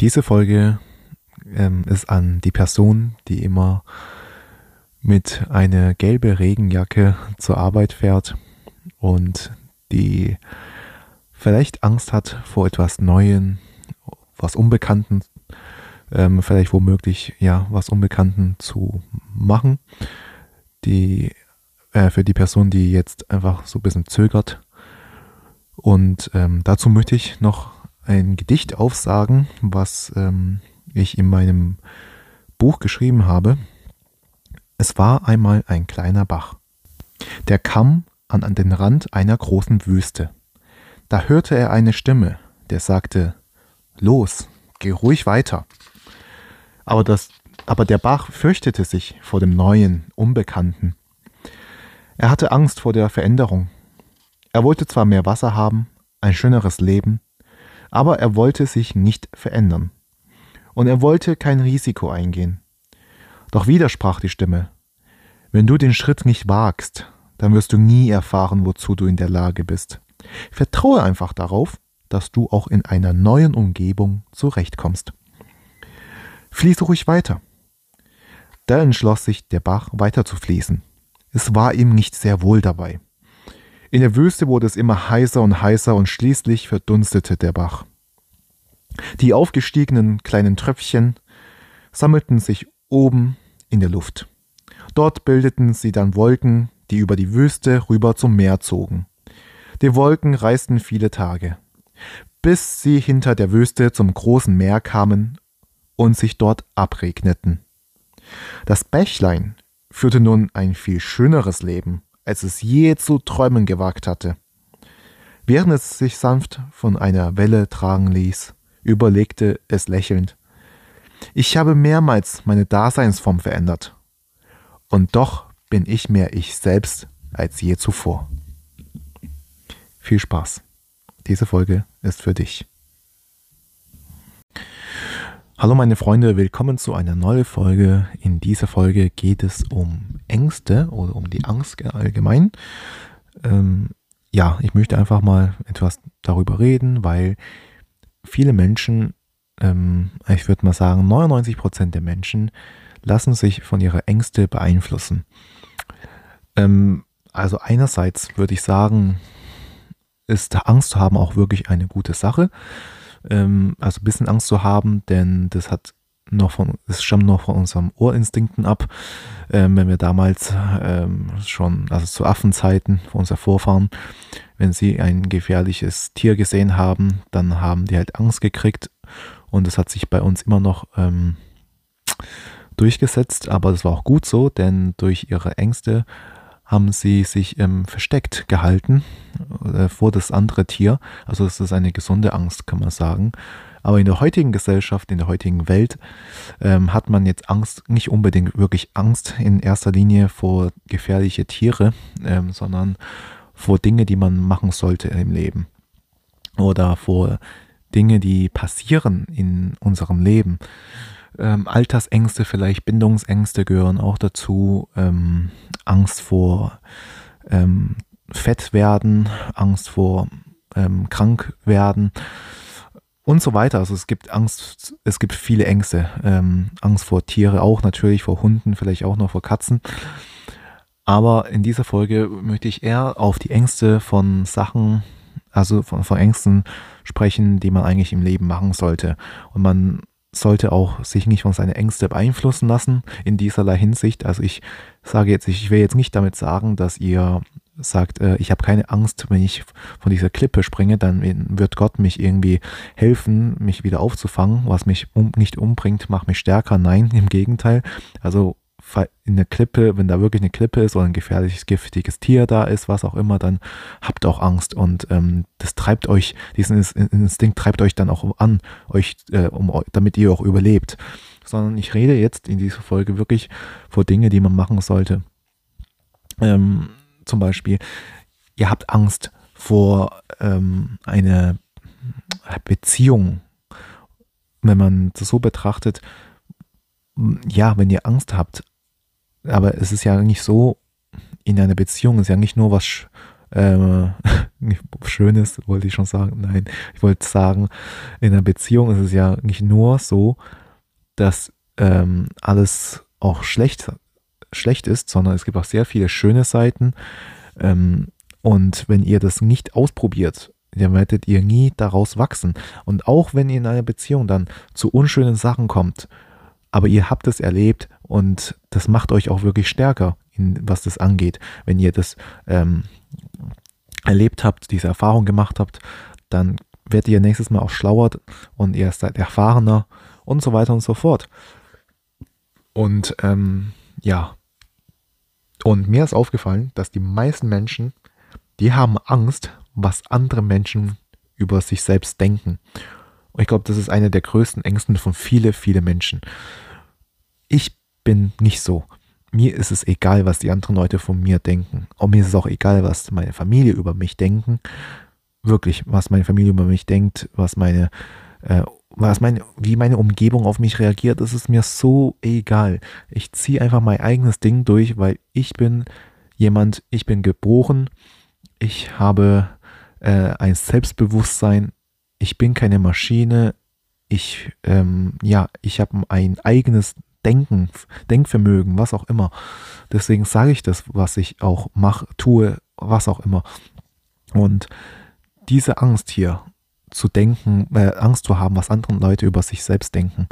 Diese Folge ähm, ist an die Person, die immer mit einer gelben Regenjacke zur Arbeit fährt und die vielleicht Angst hat vor etwas Neuem, was Unbekannten, ähm, vielleicht womöglich ja was Unbekannten zu machen. Die äh, für die Person, die jetzt einfach so ein bisschen zögert. Und ähm, dazu möchte ich noch ein Gedicht aufsagen, was ähm, ich in meinem Buch geschrieben habe. Es war einmal ein kleiner Bach. Der kam an, an den Rand einer großen Wüste. Da hörte er eine Stimme, der sagte, Los, geh ruhig weiter. Aber, das, aber der Bach fürchtete sich vor dem Neuen, Unbekannten. Er hatte Angst vor der Veränderung. Er wollte zwar mehr Wasser haben, ein schöneres Leben, aber er wollte sich nicht verändern. Und er wollte kein Risiko eingehen. Doch wieder sprach die Stimme, wenn du den Schritt nicht wagst, dann wirst du nie erfahren, wozu du in der Lage bist. Vertraue einfach darauf, dass du auch in einer neuen Umgebung zurechtkommst. Fließe ruhig weiter. Da entschloss sich der Bach weiter zu fließen. Es war ihm nicht sehr wohl dabei. In der Wüste wurde es immer heißer und heißer und schließlich verdunstete der Bach. Die aufgestiegenen kleinen Tröpfchen sammelten sich oben in der Luft. Dort bildeten sie dann Wolken, die über die Wüste rüber zum Meer zogen. Die Wolken reisten viele Tage, bis sie hinter der Wüste zum großen Meer kamen und sich dort abregneten. Das Bächlein führte nun ein viel schöneres Leben als es je zu träumen gewagt hatte. Während es sich sanft von einer Welle tragen ließ, überlegte es lächelnd. Ich habe mehrmals meine Daseinsform verändert. Und doch bin ich mehr ich selbst als je zuvor. Viel Spaß. Diese Folge ist für dich. Hallo meine Freunde, willkommen zu einer neuen Folge. In dieser Folge geht es um Ängste oder um die Angst allgemein. Ähm, ja, ich möchte einfach mal etwas darüber reden, weil viele Menschen, ähm, ich würde mal sagen 99 Prozent der Menschen, lassen sich von ihrer Ängste beeinflussen. Ähm, also einerseits würde ich sagen, ist Angst haben auch wirklich eine gute Sache ähm, also ein bisschen Angst zu haben, denn das hat noch von, es stammt noch von unserem Ohrinstinkten ab. Ähm, wenn wir damals ähm, schon, also zu Affenzeiten von unseren Vorfahren, wenn sie ein gefährliches Tier gesehen haben, dann haben die halt Angst gekriegt und das hat sich bei uns immer noch ähm, durchgesetzt, aber das war auch gut so, denn durch ihre Ängste haben sie sich ähm, versteckt gehalten äh, vor das andere Tier. Also das ist eine gesunde Angst, kann man sagen. Aber in der heutigen Gesellschaft, in der heutigen Welt ähm, hat man jetzt Angst, nicht unbedingt wirklich Angst in erster Linie vor gefährliche Tiere, ähm, sondern vor Dinge, die man machen sollte im Leben. Oder vor Dinge, die passieren in unserem Leben. Ähm, Altersängste, vielleicht Bindungsängste gehören auch dazu. Ähm, Angst vor ähm, Fett werden, Angst vor ähm, krank werden und so weiter. Also es gibt Angst, es gibt viele Ängste. Ähm, Angst vor Tiere auch natürlich, vor Hunden, vielleicht auch noch vor Katzen. Aber in dieser Folge möchte ich eher auf die Ängste von Sachen, also von, von Ängsten sprechen, die man eigentlich im Leben machen sollte. Und man sollte auch sich nicht von seinen Ängsten beeinflussen lassen in dieserlei Hinsicht. Also ich sage jetzt, ich will jetzt nicht damit sagen, dass ihr sagt, äh, ich habe keine Angst, wenn ich von dieser Klippe springe, dann wird Gott mich irgendwie helfen, mich wieder aufzufangen. Was mich um, nicht umbringt, macht mich stärker. Nein, im Gegenteil. Also in der Klippe, wenn da wirklich eine Klippe ist oder ein gefährliches, giftiges Tier da ist, was auch immer, dann habt auch Angst und ähm, das treibt euch, diesen Instinkt treibt euch dann auch an, euch, äh, um, damit ihr auch überlebt. Sondern ich rede jetzt in dieser Folge wirklich vor Dinge, die man machen sollte. Ähm, zum Beispiel, ihr habt Angst vor ähm, einer Beziehung, wenn man das so betrachtet, ja, wenn ihr Angst habt, aber es ist ja nicht so, in einer Beziehung ist ja nicht nur was äh, Schönes, wollte ich schon sagen. Nein, ich wollte sagen, in einer Beziehung ist es ja nicht nur so, dass ähm, alles auch schlecht, schlecht ist, sondern es gibt auch sehr viele schöne Seiten. Ähm, und wenn ihr das nicht ausprobiert, dann werdet ihr nie daraus wachsen. Und auch wenn ihr in einer Beziehung dann zu unschönen Sachen kommt, aber ihr habt es erlebt und das macht euch auch wirklich stärker, in, was das angeht. Wenn ihr das ähm, erlebt habt, diese Erfahrung gemacht habt, dann werdet ihr nächstes Mal auch schlauer und ihr seid erfahrener und so weiter und so fort. Und ähm, ja, und mir ist aufgefallen, dass die meisten Menschen, die haben Angst, was andere Menschen über sich selbst denken. Und ich glaube, das ist eine der größten Ängsten von viele, viele Menschen. Ich bin nicht so. Mir ist es egal, was die anderen Leute von mir denken. Und mir ist es auch egal, was meine Familie über mich denken. Wirklich, was meine Familie über mich denkt, was meine, äh, was meine, wie meine Umgebung auf mich reagiert, das ist mir so egal. Ich ziehe einfach mein eigenes Ding durch, weil ich bin jemand, ich bin geboren, ich habe äh, ein Selbstbewusstsein, ich bin keine Maschine, ich, ähm, ja, ich habe ein eigenes Denken, Denkvermögen, was auch immer. Deswegen sage ich das, was ich auch mache, tue, was auch immer. Und diese Angst hier zu denken, äh, Angst zu haben, was andere Leute über sich selbst denken,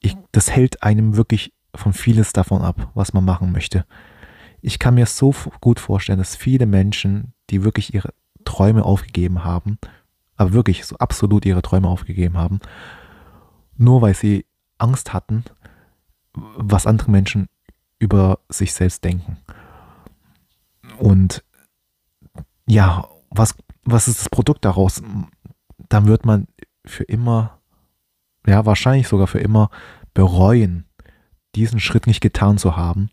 ich, das hält einem wirklich von vieles davon ab, was man machen möchte. Ich kann mir so gut vorstellen, dass viele Menschen, die wirklich ihre Träume aufgegeben haben, aber wirklich so absolut ihre Träume aufgegeben haben, nur weil sie Angst hatten, was andere Menschen über sich selbst denken. Und ja, was, was ist das Produkt daraus? Dann wird man für immer, ja, wahrscheinlich sogar für immer bereuen, diesen Schritt nicht getan zu haben.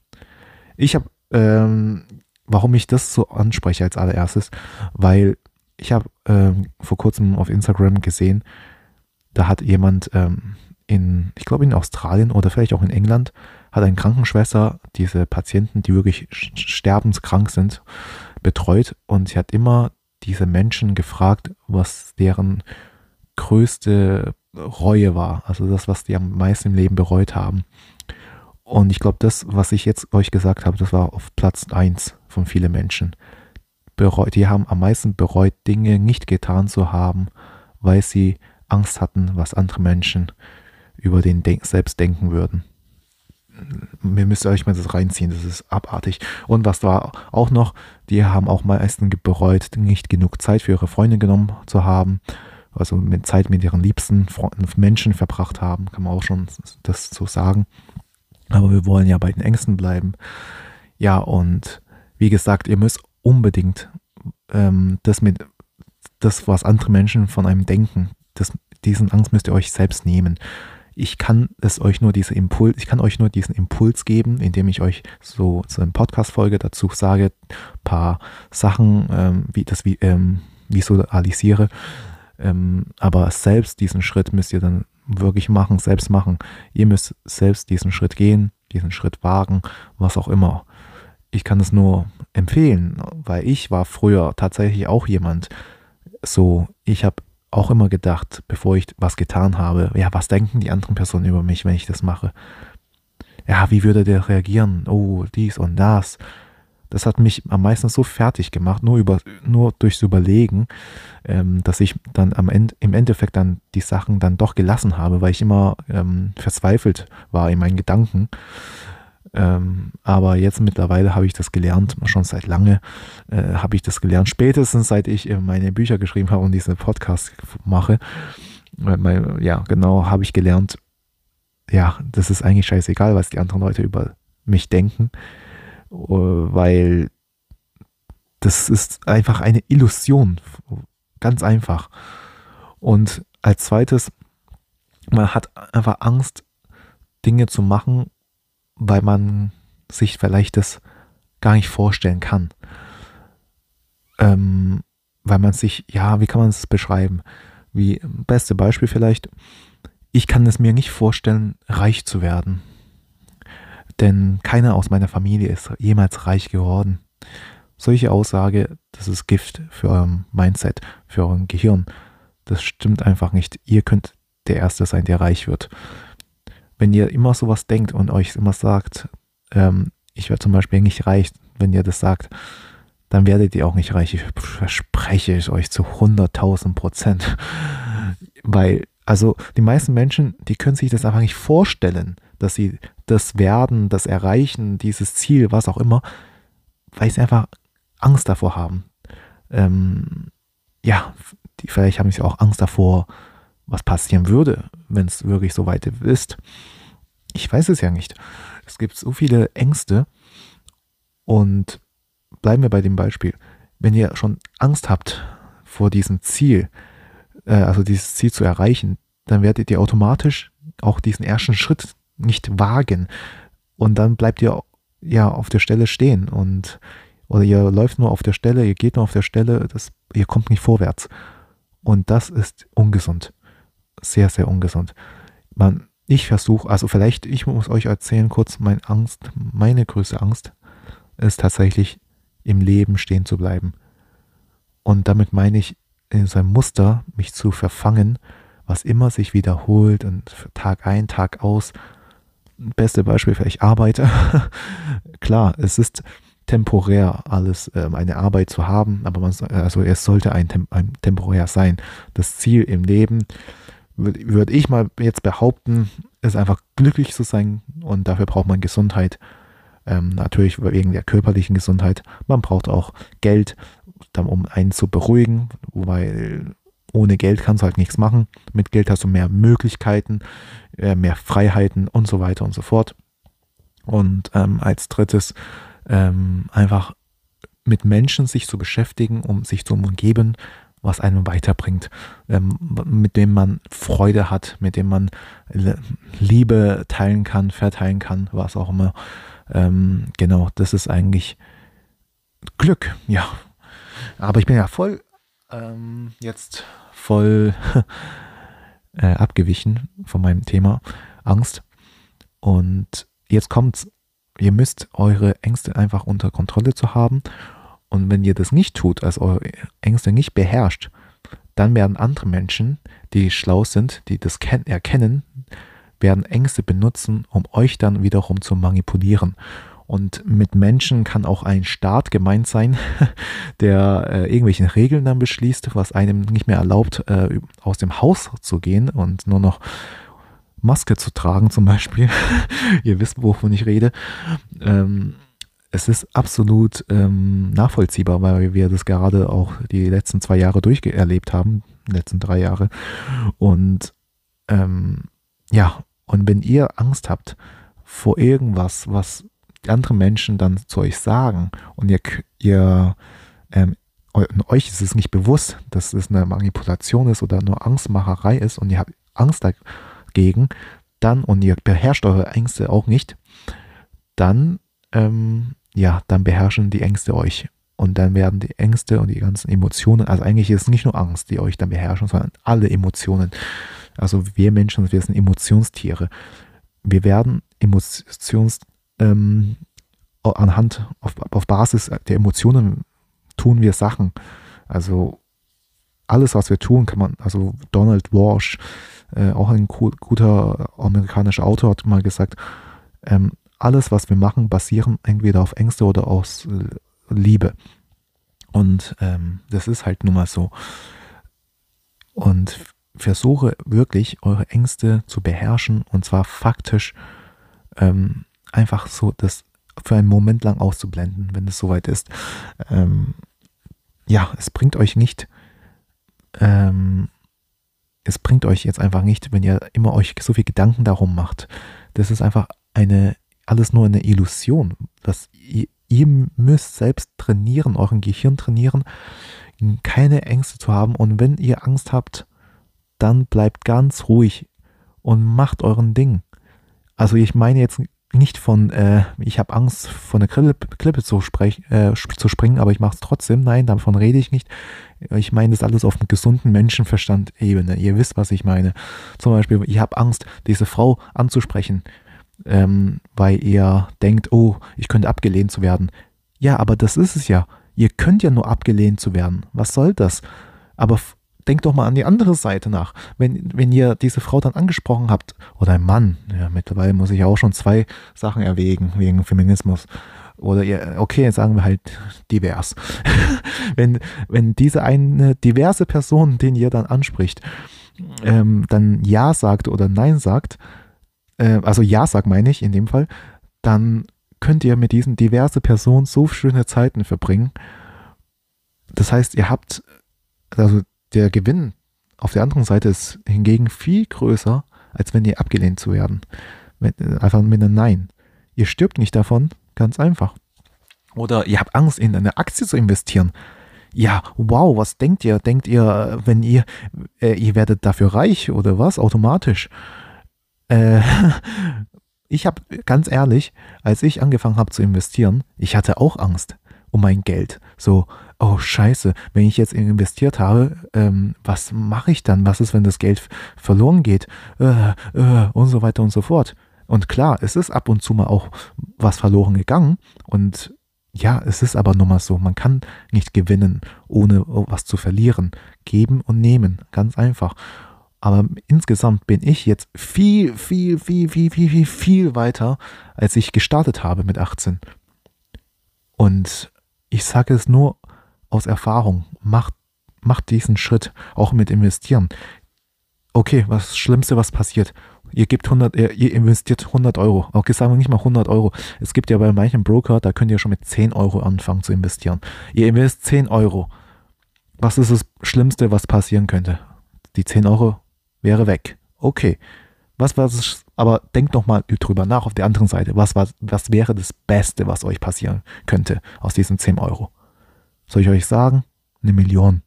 Ich habe, ähm, warum ich das so anspreche als allererstes, weil ich habe ähm, vor kurzem auf Instagram gesehen, da hat jemand ähm, in, ich glaube in Australien oder vielleicht auch in England, hat eine Krankenschwester diese Patienten, die wirklich sterbenskrank sind, betreut und sie hat immer diese Menschen gefragt, was deren größte Reue war, also das, was die am meisten im Leben bereut haben. Und ich glaube, das, was ich jetzt euch gesagt habe, das war auf Platz 1 von vielen Menschen. Bereut, die haben am meisten bereut, Dinge nicht getan zu haben, weil sie Angst hatten, was andere Menschen über den Denk selbst denken würden. Mir müsst ihr euch mal das reinziehen, das ist abartig. Und was war auch noch, die haben auch meistens bereut, nicht genug Zeit für ihre Freunde genommen zu haben, also mit Zeit mit ihren liebsten Menschen verbracht haben, kann man auch schon das so sagen. Aber wir wollen ja bei den Ängsten bleiben. Ja, und wie gesagt, ihr müsst unbedingt ähm, das mit das, was andere Menschen von einem denken, das, diesen Angst müsst ihr euch selbst nehmen ich kann es euch nur diese Impuls, ich kann euch nur diesen Impuls geben, indem ich euch so so eine Podcast-Folge dazu sage, paar Sachen, ähm, wie das wie, ähm, visualisiere. Ähm, aber selbst diesen Schritt müsst ihr dann wirklich machen, selbst machen. Ihr müsst selbst diesen Schritt gehen, diesen Schritt wagen, was auch immer. Ich kann es nur empfehlen, weil ich war früher tatsächlich auch jemand, so, ich habe auch immer gedacht, bevor ich was getan habe, ja, was denken die anderen Personen über mich, wenn ich das mache? Ja, wie würde der reagieren? Oh, dies und das. Das hat mich am meisten so fertig gemacht, nur, über, nur durchs Überlegen, ähm, dass ich dann am Ende, im Endeffekt dann die Sachen dann doch gelassen habe, weil ich immer ähm, verzweifelt war in meinen Gedanken. Ähm, aber jetzt mittlerweile habe ich das gelernt, schon seit lange äh, habe ich das gelernt, spätestens seit ich äh, meine Bücher geschrieben habe und diese Podcast mache. Äh, ja, genau, habe ich gelernt, ja, das ist eigentlich scheißegal, was die anderen Leute über mich denken, äh, weil das ist einfach eine Illusion, ganz einfach. Und als zweites, man hat einfach Angst, Dinge zu machen, weil man sich vielleicht das gar nicht vorstellen kann. Ähm, weil man sich, ja, wie kann man es beschreiben? Wie, beste Beispiel vielleicht, ich kann es mir nicht vorstellen, reich zu werden. Denn keiner aus meiner Familie ist jemals reich geworden. solche Aussage, das ist Gift für euer Mindset, für euer Gehirn. Das stimmt einfach nicht. Ihr könnt der Erste sein, der reich wird. Wenn ihr immer sowas denkt und euch immer sagt, ähm, ich werde zum Beispiel nicht reich, wenn ihr das sagt, dann werdet ihr auch nicht reich. Ich verspreche es euch zu 100.000 Prozent. Weil, also die meisten Menschen, die können sich das einfach nicht vorstellen, dass sie das werden, das erreichen, dieses Ziel, was auch immer, weil sie einfach Angst davor haben. Ähm, ja, die, vielleicht haben sie auch Angst davor, was passieren würde, wenn es wirklich so weit ist. Ich weiß es ja nicht. Es gibt so viele Ängste und bleiben wir bei dem Beispiel. Wenn ihr schon Angst habt vor diesem Ziel, äh, also dieses Ziel zu erreichen, dann werdet ihr automatisch auch diesen ersten Schritt nicht wagen. Und dann bleibt ihr ja auf der Stelle stehen und oder ihr läuft nur auf der Stelle, ihr geht nur auf der Stelle, das, ihr kommt nicht vorwärts. Und das ist ungesund. Sehr, sehr ungesund. Man, ich versuche, also vielleicht, ich muss euch erzählen kurz, meine Angst, meine größte Angst ist tatsächlich im Leben stehen zu bleiben. Und damit meine ich, in so einem Muster mich zu verfangen, was immer sich wiederholt und Tag ein, Tag aus. Beste Beispiel ich arbeite. Klar, es ist temporär alles ähm, eine Arbeit zu haben, aber man, also es sollte ein, ein temporär sein. Das Ziel im Leben, würde würd ich mal jetzt behaupten, ist einfach glücklich zu sein und dafür braucht man Gesundheit. Ähm, natürlich wegen der körperlichen Gesundheit. Man braucht auch Geld, um einen zu beruhigen, weil ohne Geld kannst du halt nichts machen. Mit Geld hast du mehr Möglichkeiten, äh, mehr Freiheiten und so weiter und so fort. Und ähm, als drittes ähm, einfach mit Menschen sich zu beschäftigen, um sich zu umgeben, was einem weiterbringt, ähm, mit dem man Freude hat, mit dem man Liebe teilen kann, verteilen kann, was auch immer. Ähm, genau, das ist eigentlich Glück, ja. Aber ich bin ja voll ähm, jetzt voll äh, abgewichen von meinem Thema Angst. Und jetzt kommt's Ihr müsst eure Ängste einfach unter Kontrolle zu haben. Und wenn ihr das nicht tut, also eure Ängste nicht beherrscht, dann werden andere Menschen, die schlau sind, die das erkennen, werden Ängste benutzen, um euch dann wiederum zu manipulieren. Und mit Menschen kann auch ein Staat gemeint sein, der äh, irgendwelche Regeln dann beschließt, was einem nicht mehr erlaubt, äh, aus dem Haus zu gehen und nur noch Maske zu tragen zum Beispiel. Ihr wisst, wovon ich rede. Ähm, es ist absolut ähm, nachvollziehbar, weil wir das gerade auch die letzten zwei Jahre durcherlebt haben, letzten drei Jahre. Und ähm, ja, und wenn ihr Angst habt vor irgendwas, was andere Menschen dann zu euch sagen und ihr, ihr ähm, euch ist es nicht bewusst, dass es eine Manipulation ist oder nur Angstmacherei ist und ihr habt Angst dagegen, dann, und ihr beherrscht eure Ängste auch nicht, dann, ähm, ja, dann beherrschen die Ängste euch. Und dann werden die Ängste und die ganzen Emotionen, also eigentlich ist es nicht nur Angst, die euch dann beherrschen, sondern alle Emotionen. Also wir Menschen, wir sind Emotionstiere. Wir werden Emotions, ähm, anhand, auf, auf Basis der Emotionen tun wir Sachen. Also alles, was wir tun, kann man, also Donald Walsh, äh, auch ein guter amerikanischer Autor hat mal gesagt, ähm, alles, was wir machen, basieren entweder auf Ängste oder aus äh, Liebe. Und ähm, das ist halt nun mal so. Und versuche wirklich eure Ängste zu beherrschen und zwar faktisch ähm, einfach so das für einen Moment lang auszublenden, wenn es soweit ist. Ähm, ja, es bringt euch nicht ähm, es bringt euch jetzt einfach nicht, wenn ihr immer euch so viel Gedanken darum macht. Das ist einfach eine, alles nur eine Illusion. Das, ihr, ihr müsst selbst trainieren, euren Gehirn trainieren, keine Ängste zu haben. Und wenn ihr Angst habt, dann bleibt ganz ruhig und macht euren Ding. Also ich meine jetzt nicht von, äh, ich habe Angst, von der Klippe, Klippe zu, sprech, äh, zu springen, aber ich mache es trotzdem. Nein, davon rede ich nicht. Ich meine das alles auf einem gesunden Menschenverstand-Ebene. Ihr wisst, was ich meine. Zum Beispiel, ich habe Angst, diese Frau anzusprechen, ähm, weil ihr denkt, oh, ich könnte abgelehnt zu werden. Ja, aber das ist es ja. Ihr könnt ja nur abgelehnt zu werden. Was soll das? Aber denkt doch mal an die andere Seite nach. Wenn, wenn ihr diese Frau dann angesprochen habt, oder ein Mann, ja, mittlerweile muss ich ja auch schon zwei Sachen erwägen wegen Feminismus. Oder ihr, okay, jetzt sagen wir halt divers. wenn, wenn diese eine diverse Person, den ihr dann anspricht, ähm, dann Ja sagt oder Nein sagt, äh, also Ja sagt meine ich in dem Fall, dann könnt ihr mit diesen diverse Personen so schöne Zeiten verbringen. Das heißt, ihr habt, also der Gewinn auf der anderen Seite ist hingegen viel größer, als wenn ihr abgelehnt zu werden. Einfach mit einem Nein. Ihr stirbt nicht davon, ganz einfach. Oder ihr habt Angst, in eine Aktie zu investieren. Ja, wow, was denkt ihr? Denkt ihr, wenn ihr, äh, ihr werdet dafür reich oder was? Automatisch. Äh, ich habe ganz ehrlich, als ich angefangen habe zu investieren, ich hatte auch Angst um mein Geld. So, oh scheiße, wenn ich jetzt investiert habe, ähm, was mache ich dann? Was ist, wenn das Geld verloren geht? Äh, äh, und so weiter und so fort. Und klar, es ist ab und zu mal auch was verloren gegangen. Und ja, es ist aber nun mal so, man kann nicht gewinnen, ohne was zu verlieren. Geben und nehmen, ganz einfach. Aber insgesamt bin ich jetzt viel, viel, viel, viel, viel, viel, viel weiter, als ich gestartet habe mit 18. Und ich sage es nur aus Erfahrung, macht, macht diesen Schritt, auch mit investieren. Okay, was Schlimmste, was passiert? Ihr gebt 100, ihr investiert 100 Euro. Okay, sagen wir nicht mal 100 Euro. Es gibt ja bei manchen Broker, da könnt ihr schon mit 10 Euro anfangen zu investieren. Ihr investiert 10 Euro. Was ist das Schlimmste, was passieren könnte? Die 10 Euro wäre weg. Okay. Was war das? Aber denkt noch mal drüber nach auf der anderen Seite. Was, was, was wäre das Beste, was euch passieren könnte aus diesen 10 Euro? Soll ich euch sagen? Eine Million.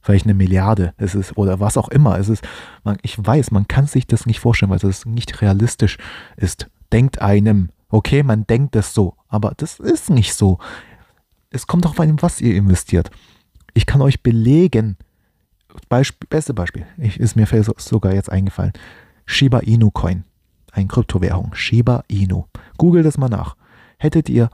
Vielleicht eine Milliarde. Es ist, oder was auch immer. Es ist, man, ich weiß, man kann sich das nicht vorstellen, weil es nicht realistisch ist. Denkt einem, okay, man denkt es so, aber das ist nicht so. Es kommt auch an, was ihr investiert. Ich kann euch belegen, Beispiel, beste Beispiel, ich, ist mir sogar jetzt eingefallen. Shiba Inu Coin, eine Kryptowährung. Shiba Inu. Google das mal nach. Hättet ihr,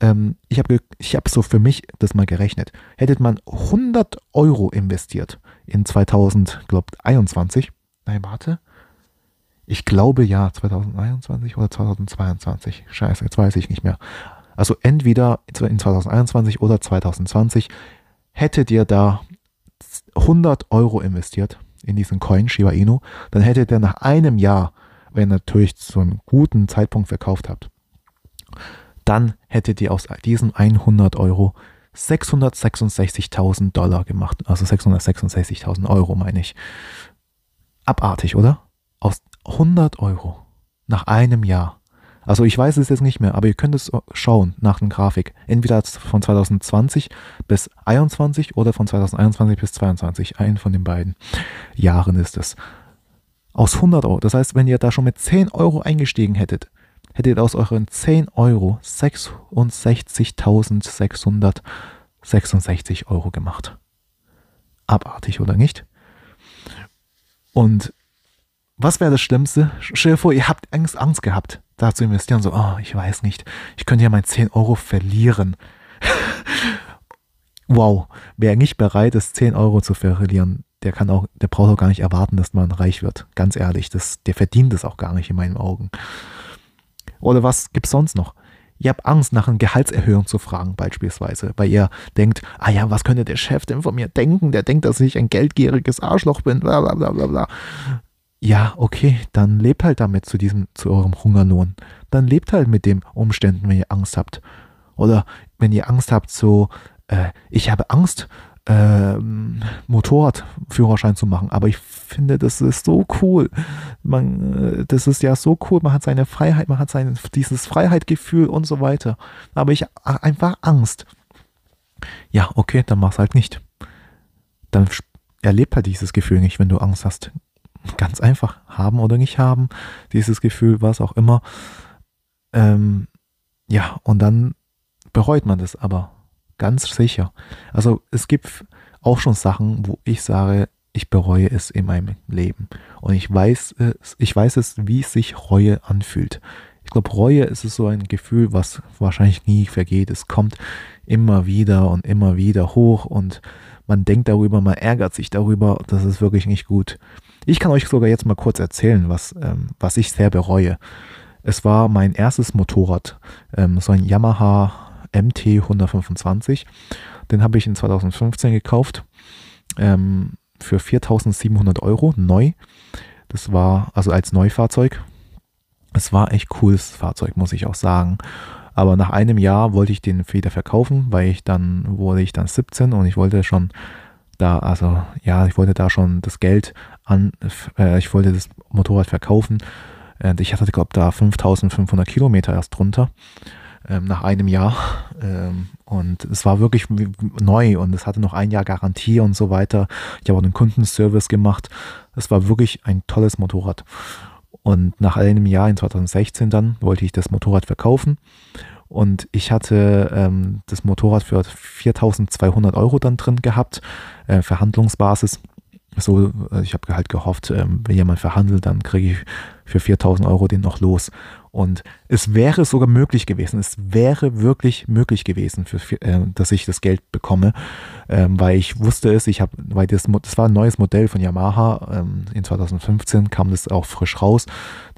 ähm, ich habe ich hab so für mich das mal gerechnet, hättet man 100 Euro investiert in 2021, nein, warte, ich glaube ja, 2021 oder 2022. Scheiße, jetzt weiß ich nicht mehr. Also entweder in 2021 oder 2020 hättet ihr da 100 Euro investiert in diesen Coin Shiba Inu, dann hättet ihr nach einem Jahr, wenn ihr natürlich zu einem guten Zeitpunkt verkauft habt, dann hättet ihr aus diesen 100 Euro 666.000 Dollar gemacht. Also 666.000 Euro meine ich. Abartig, oder? Aus 100 Euro nach einem Jahr. Also ich weiß es jetzt nicht mehr, aber ihr könnt es schauen nach der Grafik. Entweder von 2020 bis 2021 oder von 2021 bis 2022. Ein von den beiden Jahren ist es. Aus 100 Euro. Das heißt, wenn ihr da schon mit 10 Euro eingestiegen hättet, hättet ihr aus euren 10 Euro 66.666 Euro gemacht. Abartig, oder nicht? Und was wäre das Schlimmste? Stell dir vor, ihr habt Angst, Angst gehabt, da zu investieren. So, oh, ich weiß nicht. Ich könnte ja mein 10 Euro verlieren. wow. Wer nicht bereit ist, 10 Euro zu verlieren, der kann auch, der braucht auch gar nicht erwarten, dass man reich wird. Ganz ehrlich, das, der verdient es auch gar nicht in meinen Augen. Oder was gibt's sonst noch? Ihr habt Angst, nach einer Gehaltserhöhung zu fragen, beispielsweise, weil ihr denkt, ah ja, was könnte der Chef denn von mir denken? Der denkt, dass ich ein geldgieriges Arschloch bin, bla bla bla bla ja, okay, dann lebt halt damit zu diesem, zu eurem Hungerlohn. Dann lebt halt mit den Umständen, wenn ihr Angst habt. Oder wenn ihr Angst habt, so, äh, ich habe Angst, äh, Motorradführerschein zu machen, aber ich finde, das ist so cool. Man, äh, das ist ja so cool. Man hat seine Freiheit, man hat sein, dieses Freiheitgefühl und so weiter. Aber ich habe einfach Angst. Ja, okay, dann mach's halt nicht. Dann erlebt halt dieses Gefühl nicht, wenn du Angst hast ganz einfach haben oder nicht haben, dieses Gefühl, was auch immer. Ähm, ja, und dann bereut man das aber ganz sicher. Also es gibt auch schon Sachen, wo ich sage, ich bereue es in meinem Leben. Und ich weiß es, ich weiß es, wie sich Reue anfühlt. Ich glaube, Reue ist so ein Gefühl, was wahrscheinlich nie vergeht. Es kommt immer wieder und immer wieder hoch und man denkt darüber, man ärgert sich darüber. Das ist wirklich nicht gut. Ich kann euch sogar jetzt mal kurz erzählen, was, ähm, was ich sehr bereue. Es war mein erstes Motorrad, ähm, so ein Yamaha MT 125. Den habe ich in 2015 gekauft ähm, für 4700 Euro neu. Das war also als Neufahrzeug. Es war echt cooles Fahrzeug, muss ich auch sagen. Aber nach einem Jahr wollte ich den wieder verkaufen, weil ich dann wurde ich dann 17 und ich wollte schon da, also ja, ich wollte da schon das Geld an, äh, ich wollte das Motorrad verkaufen. Und ich hatte, glaube da 5500 Kilometer erst drunter ähm, nach einem Jahr. Ähm, und es war wirklich neu und es hatte noch ein Jahr Garantie und so weiter. Ich habe auch einen Kundenservice gemacht. Es war wirklich ein tolles Motorrad. Und nach einem Jahr in 2016 dann wollte ich das Motorrad verkaufen. Und ich hatte ähm, das Motorrad für 4200 Euro dann drin gehabt, äh, Verhandlungsbasis. So, äh, ich habe halt gehofft, ähm, wenn jemand verhandelt, dann kriege ich für 4000 Euro den noch los. Und es wäre sogar möglich gewesen, es wäre wirklich möglich gewesen, für, äh, dass ich das Geld bekomme, ähm, weil ich wusste es, ich habe, weil das, das war ein neues Modell von Yamaha, ähm, in 2015 kam das auch frisch raus,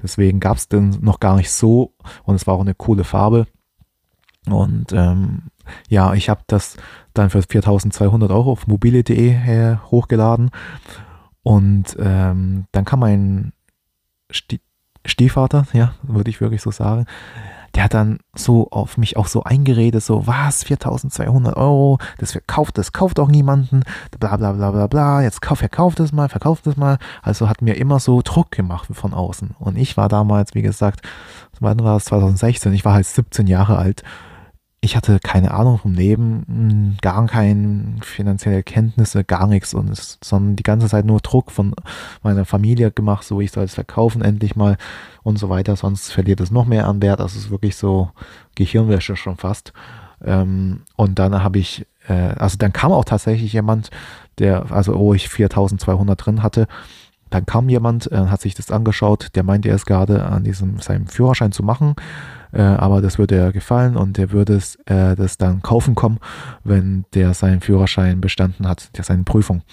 deswegen gab es den noch gar nicht so und es war auch eine coole Farbe. Und ähm, ja, ich habe das dann für 4200 Euro auf mobile.de hochgeladen. Und ähm, dann kam ein Stiefvater, ja, würde ich wirklich so sagen, der hat dann so auf mich auch so eingeredet, so, was, 4200 Euro, das verkauft, das kauft auch niemanden, bla bla bla bla bla, jetzt kauf, verkauft es mal, verkauft es mal. Also hat mir immer so Druck gemacht von außen. Und ich war damals, wie gesagt, wann war es, 2016, ich war halt 17 Jahre alt ich hatte keine Ahnung vom Leben, hm, gar keine finanzielle Kenntnisse, gar nichts und es, sondern die ganze Zeit nur Druck von meiner Familie gemacht, so ich soll es verkaufen endlich mal und so weiter, sonst verliert es noch mehr an Wert. Das ist wirklich so Gehirnwäsche schon fast. Ähm, und dann habe ich, äh, also dann kam auch tatsächlich jemand, der, also wo ich 4200 drin hatte, dann kam jemand, äh, hat sich das angeschaut, der meinte, er ist gerade an diesem, seinem Führerschein zu machen äh, aber das würde er gefallen und er würde es, äh, das dann kaufen kommen, wenn der seinen Führerschein bestanden hat, der seine Prüfung.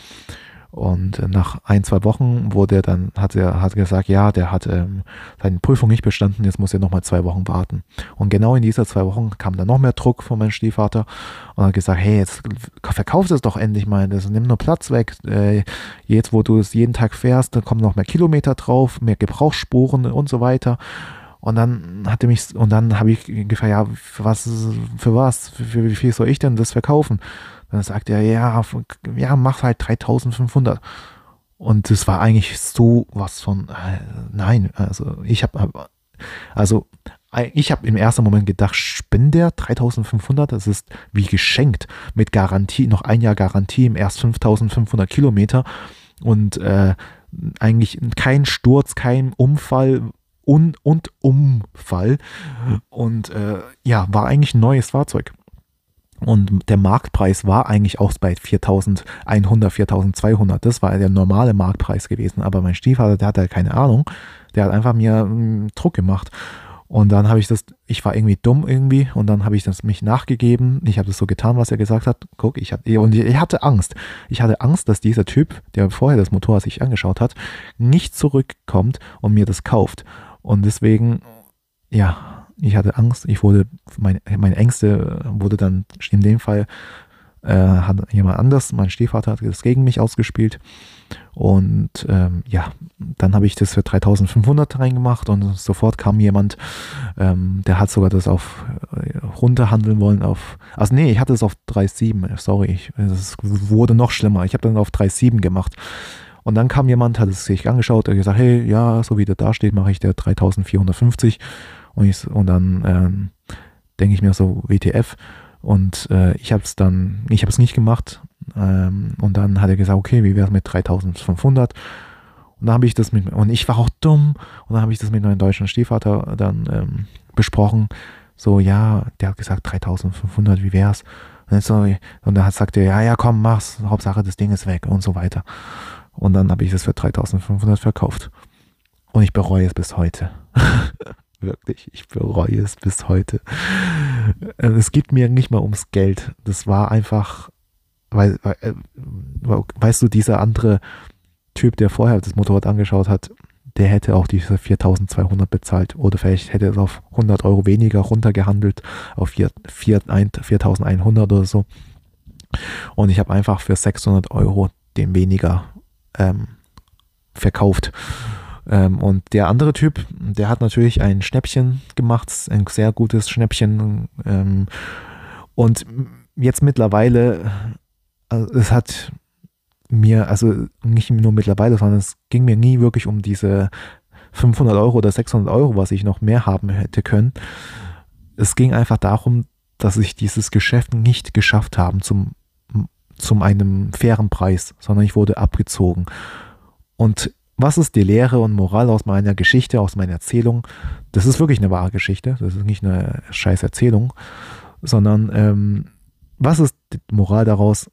Und nach ein, zwei Wochen wurde er dann, hat er hat gesagt, ja, der hat ähm, seine Prüfung nicht bestanden, jetzt muss er nochmal zwei Wochen warten. Und genau in dieser zwei Wochen kam dann noch mehr Druck von meinem Stiefvater und hat gesagt, hey, jetzt verkauf es doch endlich mal, das nimm nur Platz weg. Äh, jetzt, wo du es jeden Tag fährst, dann kommen noch mehr Kilometer drauf, mehr Gebrauchsspuren und so weiter. Und dann hatte mich, und dann habe ich gefragt, ja, für was, für was, für, für, wie viel soll ich denn das verkaufen? Dann sagt er, ja, ja, mach halt 3500. Und das war eigentlich so was von, äh, nein, also ich habe, also ich habe im ersten Moment gedacht, spinnt der 3500, das ist wie geschenkt mit Garantie, noch ein Jahr Garantie im erst 5500 Kilometer und äh, eigentlich kein Sturz, kein Unfall, Un und Umfall. Und äh, ja, war eigentlich ein neues Fahrzeug. Und der Marktpreis war eigentlich auch bei 4100, 4200. Das war der normale Marktpreis gewesen. Aber mein Stiefvater, der hatte halt keine Ahnung. Der hat einfach mir ähm, Druck gemacht. Und dann habe ich das, ich war irgendwie dumm irgendwie und dann habe ich das mich nachgegeben. Ich habe das so getan, was er gesagt hat. Guck, ich hatte, und ich hatte Angst. Ich hatte Angst, dass dieser Typ, der vorher das Motorrad sich angeschaut hat, nicht zurückkommt und mir das kauft. Und deswegen, ja, ich hatte Angst. Ich wurde, meine, meine Ängste wurde dann in dem Fall, äh, hat jemand anders, mein Stiefvater hat das gegen mich ausgespielt. Und ähm, ja, dann habe ich das für 3500 reingemacht und sofort kam jemand, ähm, der hat sogar das auf äh, runterhandeln wollen auf, also nee, ich hatte es auf 3,7, sorry, es wurde noch schlimmer. Ich habe dann auf 3,7 gemacht. Und dann kam jemand, hat es sich angeschaut, hat gesagt, hey, ja, so wie der da steht, mache ich der 3450. Und, ich, und dann ähm, denke ich mir so, WTF. Und äh, ich habe es dann, ich habe es nicht gemacht. Ähm, und dann hat er gesagt, okay, wie wäre es mit 3500? Und dann habe ich das mit, und ich war auch dumm. Und dann habe ich das mit meinem deutschen Stiefvater dann ähm, besprochen. So, ja, der hat gesagt 3500, wie wär's? Und, so, und dann sagt er, ja, ja, komm, mach's. Hauptsache, das Ding ist weg und so weiter. Und dann habe ich es für 3500 verkauft. Und ich bereue es bis heute. Wirklich, ich bereue es bis heute. Äh, es geht mir nicht mal ums Geld. Das war einfach, weil, weil äh, weißt du, dieser andere Typ, der vorher das Motorrad angeschaut hat, der hätte auch diese 4200 bezahlt oder vielleicht hätte es auf 100 Euro weniger runtergehandelt, auf 4, 4, 4100 oder so. Und ich habe einfach für 600 Euro den weniger ähm, verkauft. Ähm, und der andere Typ, der hat natürlich ein Schnäppchen gemacht, ein sehr gutes Schnäppchen. Ähm, und jetzt mittlerweile, also es hat mir, also nicht nur mittlerweile, sondern es ging mir nie wirklich um diese 500 Euro oder 600 Euro, was ich noch mehr haben hätte können. Es ging einfach darum, dass ich dieses Geschäft nicht geschafft habe zum, zum einem fairen Preis, sondern ich wurde abgezogen. Und was ist die Lehre und Moral aus meiner Geschichte, aus meiner Erzählung? Das ist wirklich eine wahre Geschichte, das ist nicht eine scheiß Erzählung, sondern ähm, was ist die Moral daraus?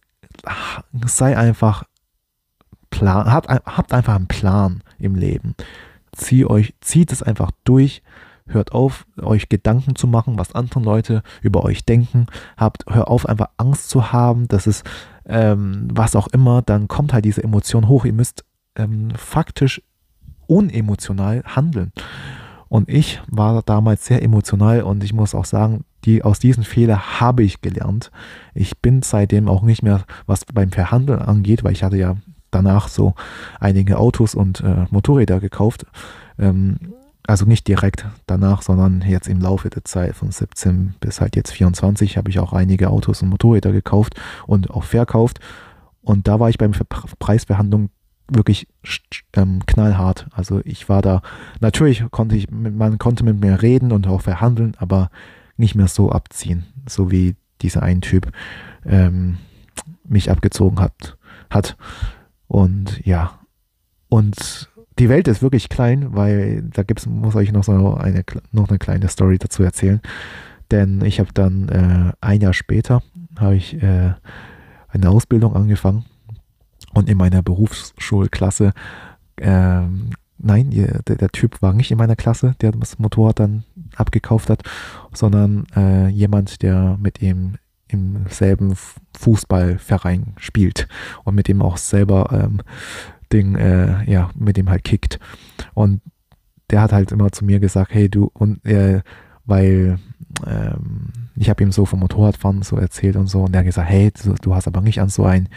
Sei einfach plan, habt, habt einfach einen Plan im Leben. Zieh euch, zieht es einfach durch, hört auf, euch Gedanken zu machen, was andere Leute über euch denken. Habt, hört auf, einfach Angst zu haben, dass es ähm, was auch immer, dann kommt halt diese Emotion hoch. Ihr müsst ähm, faktisch unemotional handeln. Und ich war damals sehr emotional und ich muss auch sagen, die, aus diesen Fehlern habe ich gelernt. Ich bin seitdem auch nicht mehr, was beim Verhandeln angeht, weil ich hatte ja danach so einige Autos und äh, Motorräder gekauft. Ähm, also nicht direkt danach, sondern jetzt im Laufe der Zeit von 17 bis halt jetzt 24 habe ich auch einige Autos und Motorräder gekauft und auch verkauft. Und da war ich beim Preisverhandlung wirklich ähm, knallhart. Also ich war da, natürlich konnte ich, man konnte mit mir reden und auch verhandeln, aber nicht mehr so abziehen, so wie dieser ein Typ ähm, mich abgezogen hat, hat. Und ja, und die Welt ist wirklich klein, weil da gibt's, muss ich noch so eine, noch eine kleine Story dazu erzählen. Denn ich habe dann äh, ein Jahr später habe ich äh, eine Ausbildung angefangen und in meiner Berufsschulklasse, ähm, nein, der, der, Typ war nicht in meiner Klasse, der das Motorrad dann abgekauft hat, sondern äh, jemand, der mit ihm im selben Fußballverein spielt und mit dem auch selber ähm, Ding, äh, ja, mit dem halt kickt. Und der hat halt immer zu mir gesagt, hey du, und äh, weil ähm, ich habe ihm so vom Motorradfahren so erzählt und so, und der hat gesagt, hey, du, du hast aber nicht an so ein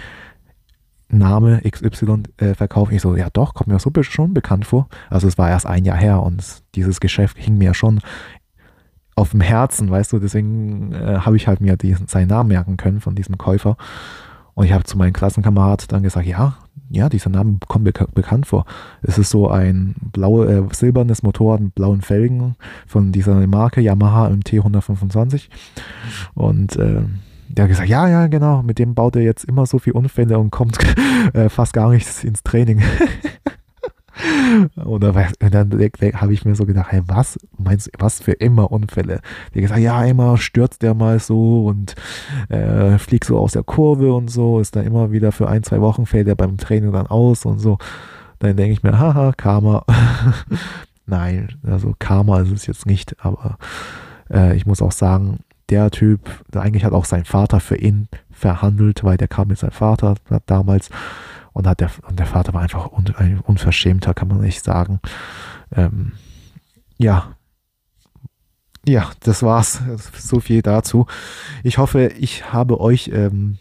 Name XY äh, verkaufen. Ich so, ja doch, kommt mir so schon bekannt vor. Also es war erst ein Jahr her und dieses Geschäft hing mir schon auf dem Herzen, weißt du, deswegen äh, habe ich halt mir diesen, seinen Namen merken können von diesem Käufer. Und ich habe zu meinem Klassenkamerad dann gesagt, ja, ja, dieser Name kommt mir bekannt vor. Es ist so ein blaue, äh, silbernes Motorrad mit blauen Felgen von dieser Marke Yamaha MT 125. Und äh, der hat gesagt, ja, ja, genau, mit dem baut er jetzt immer so viel Unfälle und kommt äh, fast gar nicht ins Training. Oder dann habe ich mir so gedacht, hey, was meinst was für immer Unfälle? Der gesagt, ja, immer stürzt der mal so und äh, fliegt so aus der Kurve und so, ist dann immer wieder für ein, zwei Wochen fällt er beim Training dann aus und so. Dann denke ich mir, haha, Karma. Nein, also Karma ist es jetzt nicht, aber äh, ich muss auch sagen, der Typ, eigentlich hat auch sein Vater für ihn verhandelt, weil der kam mit seinem Vater damals und, hat der, und der Vater war einfach un, ein Unverschämter, kann man nicht sagen. Ähm, ja. Ja, das war's. So viel dazu. Ich hoffe, ich habe euch ähm,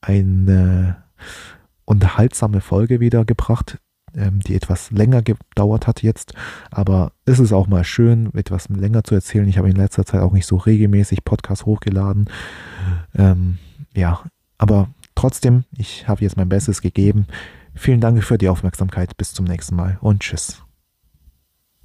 eine unterhaltsame Folge wieder gebracht, ähm, die etwas länger gedauert hat jetzt. Aber es ist auch mal schön, etwas länger zu erzählen. Ich habe in letzter Zeit auch nicht so regelmäßig Podcasts hochgeladen. Ähm, ja, aber Trotzdem, ich habe jetzt mein Bestes gegeben. Vielen Dank für die Aufmerksamkeit. Bis zum nächsten Mal und tschüss.